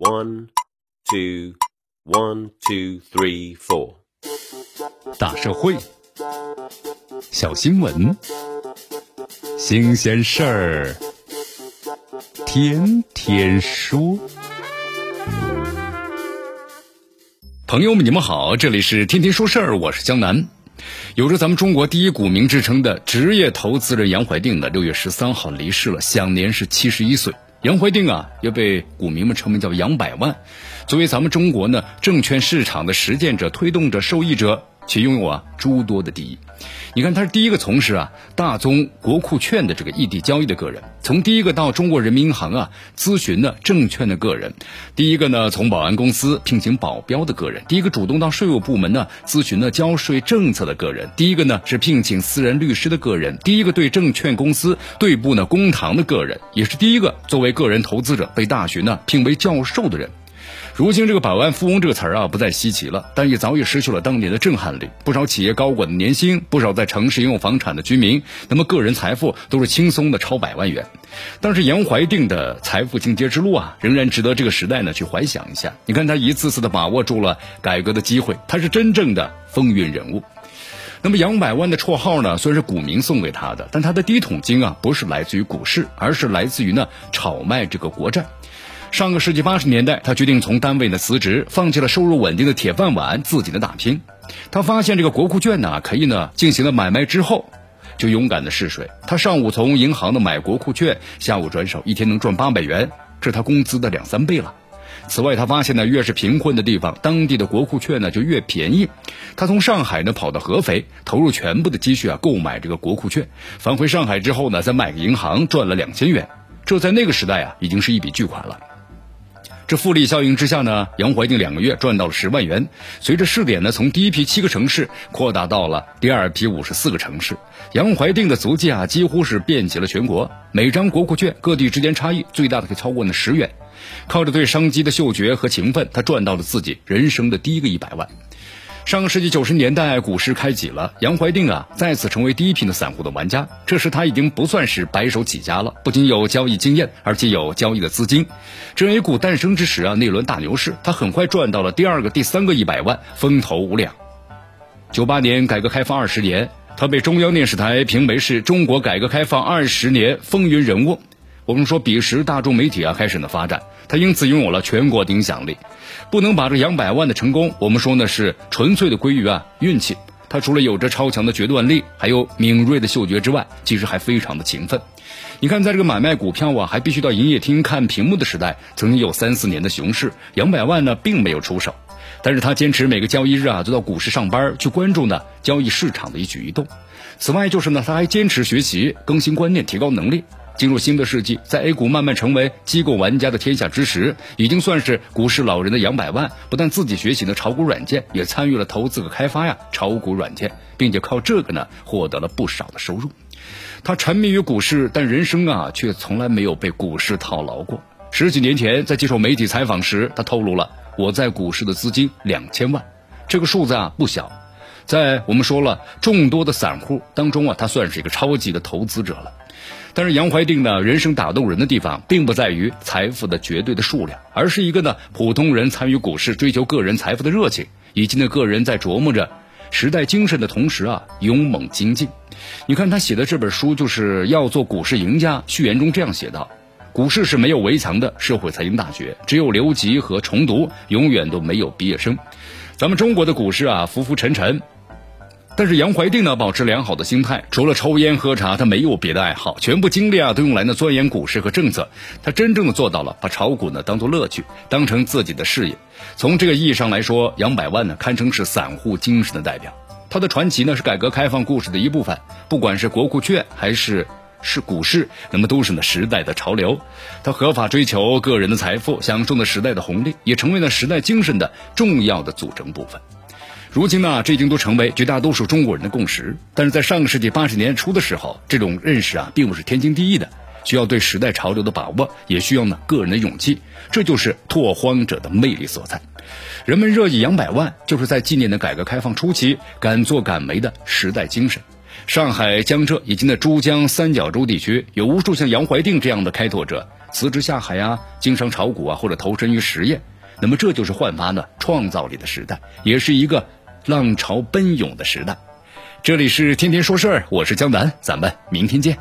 One, two, one, two, three, four。大社会，小新闻，新鲜事儿，天天说。朋友们，你们好，这里是天天说事儿，我是江南。有着咱们中国第一股民之称的职业投资人杨怀定呢，六月十三号离世了，享年是七十一岁。杨怀定啊，又被股民们称为叫杨百万，作为咱们中国呢证券市场的实践者、推动者、受益者。且拥有啊诸多的第一，你看他是第一个从事啊大宗国库券的这个异地交易的个人，从第一个到中国人民银行啊咨询呢证券的个人，第一个呢从保安公司聘请保镖的个人，第一个主动到税务部门呢咨询呢交税政策的个人，第一个呢是聘请私人律师的个人，第一个对证券公司对簿呢公堂的个人，也是第一个作为个人投资者被大学呢聘为教授的人。如今这个百万富翁这个词儿啊不再稀奇了，但也早已失去了当年的震撼力。不少企业高管的年薪，不少在城市拥有房产的居民，那么个人财富都是轻松的超百万元。但是杨怀定的财富进阶之路啊，仍然值得这个时代呢去怀想一下。你看他一次次的把握住了改革的机会，他是真正的风云人物。那么杨百万的绰号呢，虽然是股民送给他的，但他的第一桶金啊，不是来自于股市，而是来自于呢炒卖这个国债。上个世纪八十年代，他决定从单位呢辞职，放弃了收入稳定的铁饭碗，自己的打拼。他发现这个国库券呢可以呢进行了买卖之后，就勇敢的试水。他上午从银行的买国库券，下午转手，一天能赚八百元，这是他工资的两三倍了。此外，他发现呢越是贫困的地方，当地的国库券呢就越便宜。他从上海呢跑到合肥，投入全部的积蓄啊购买这个国库券，返回上海之后呢再卖给银行赚了两千元，这在那个时代啊已经是一笔巨款了。这复利效应之下呢，杨怀定两个月赚到了十万元。随着试点呢，从第一批七个城市扩大到了第二批五十四个城市，杨怀定的足迹啊，几乎是遍及了全国。每张国库券各地之间差异最大的可以超过呢十元。靠着对商机的嗅觉和勤奋，他赚到了自己人生的第一个一百万。上个世纪九十年代，股市开启了，杨怀定啊再次成为第一批的散户的玩家。这时他已经不算是白手起家了，不仅有交易经验，而且有交易的资金。这 A 股诞生之时啊，那轮大牛市，他很快赚到了第二个、第三个一百万，风头无两。九八年改革开放二十年，他被中央电视台评为是中国改革开放二十年风云人物。我们说，彼时大众媒体啊开始呢发展，他因此拥有了全国的影响力。不能把这杨百万的成功，我们说呢是纯粹的归于啊运气。他除了有着超强的决断力，还有敏锐的嗅觉之外，其实还非常的勤奋。你看，在这个买卖股票啊，还必须到营业厅看屏幕的时代，曾经有三四年的熊市，杨百万呢并没有出手，但是他坚持每个交易日啊都到股市上班，去关注呢交易市场的一举一动。此外，就是呢他还坚持学习、更新观念、提高能力。进入新的世纪，在 A 股慢慢成为机构玩家的天下之时，已经算是股市老人的杨百万。不但自己学习了炒股软件，也参与了投资和开发呀炒股软件，并且靠这个呢获得了不少的收入。他沉迷于股市，但人生啊却从来没有被股市套牢过。十几年前在接受媒体采访时，他透露了我在股市的资金两千万，这个数字啊不小，在我们说了众多的散户当中啊，他算是一个超级的投资者了。但是杨怀定呢，人生打动人的地方，并不在于财富的绝对的数量，而是一个呢普通人参与股市、追求个人财富的热情，以及呢个人在琢磨着时代精神的同时啊，勇猛精进。你看他写的这本书，就是要做股市赢家。序言中这样写道：“股市是没有围墙的社会财经大学，只有留级和重读，永远都没有毕业生。咱们中国的股市啊，浮浮沉沉。”但是杨怀定呢，保持良好的心态，除了抽烟喝茶，他没有别的爱好，全部精力啊都用来呢钻研股市和政策。他真正的做到了把炒股呢当做乐趣，当成自己的事业。从这个意义上来说，杨百万呢堪称是散户精神的代表。他的传奇呢是改革开放故事的一部分，不管是国库券还是是股市，那么都是呢时代的潮流。他合法追求个人的财富，享受了时代的红利，也成为了时代精神的重要的组成部分。如今呢这已经都成为绝大多数中国人的共识但是在上个世纪八十年代初的时候这种认识啊并不是天经地义的需要对时代潮流的把握也需要呢个人的勇气这就是拓荒者的魅力所在。人们热议杨百万就是在纪念的改革开放初期敢做敢为的时代精神。上海江浙以及那珠江三角洲地区有无数像杨怀定这样的开拓者辞职下海啊经商炒股啊或者投身于实业。那么这就是焕发呢创造力的时代也是一个浪潮奔涌的时代。这里是天天说事儿我是江南咱们明天见。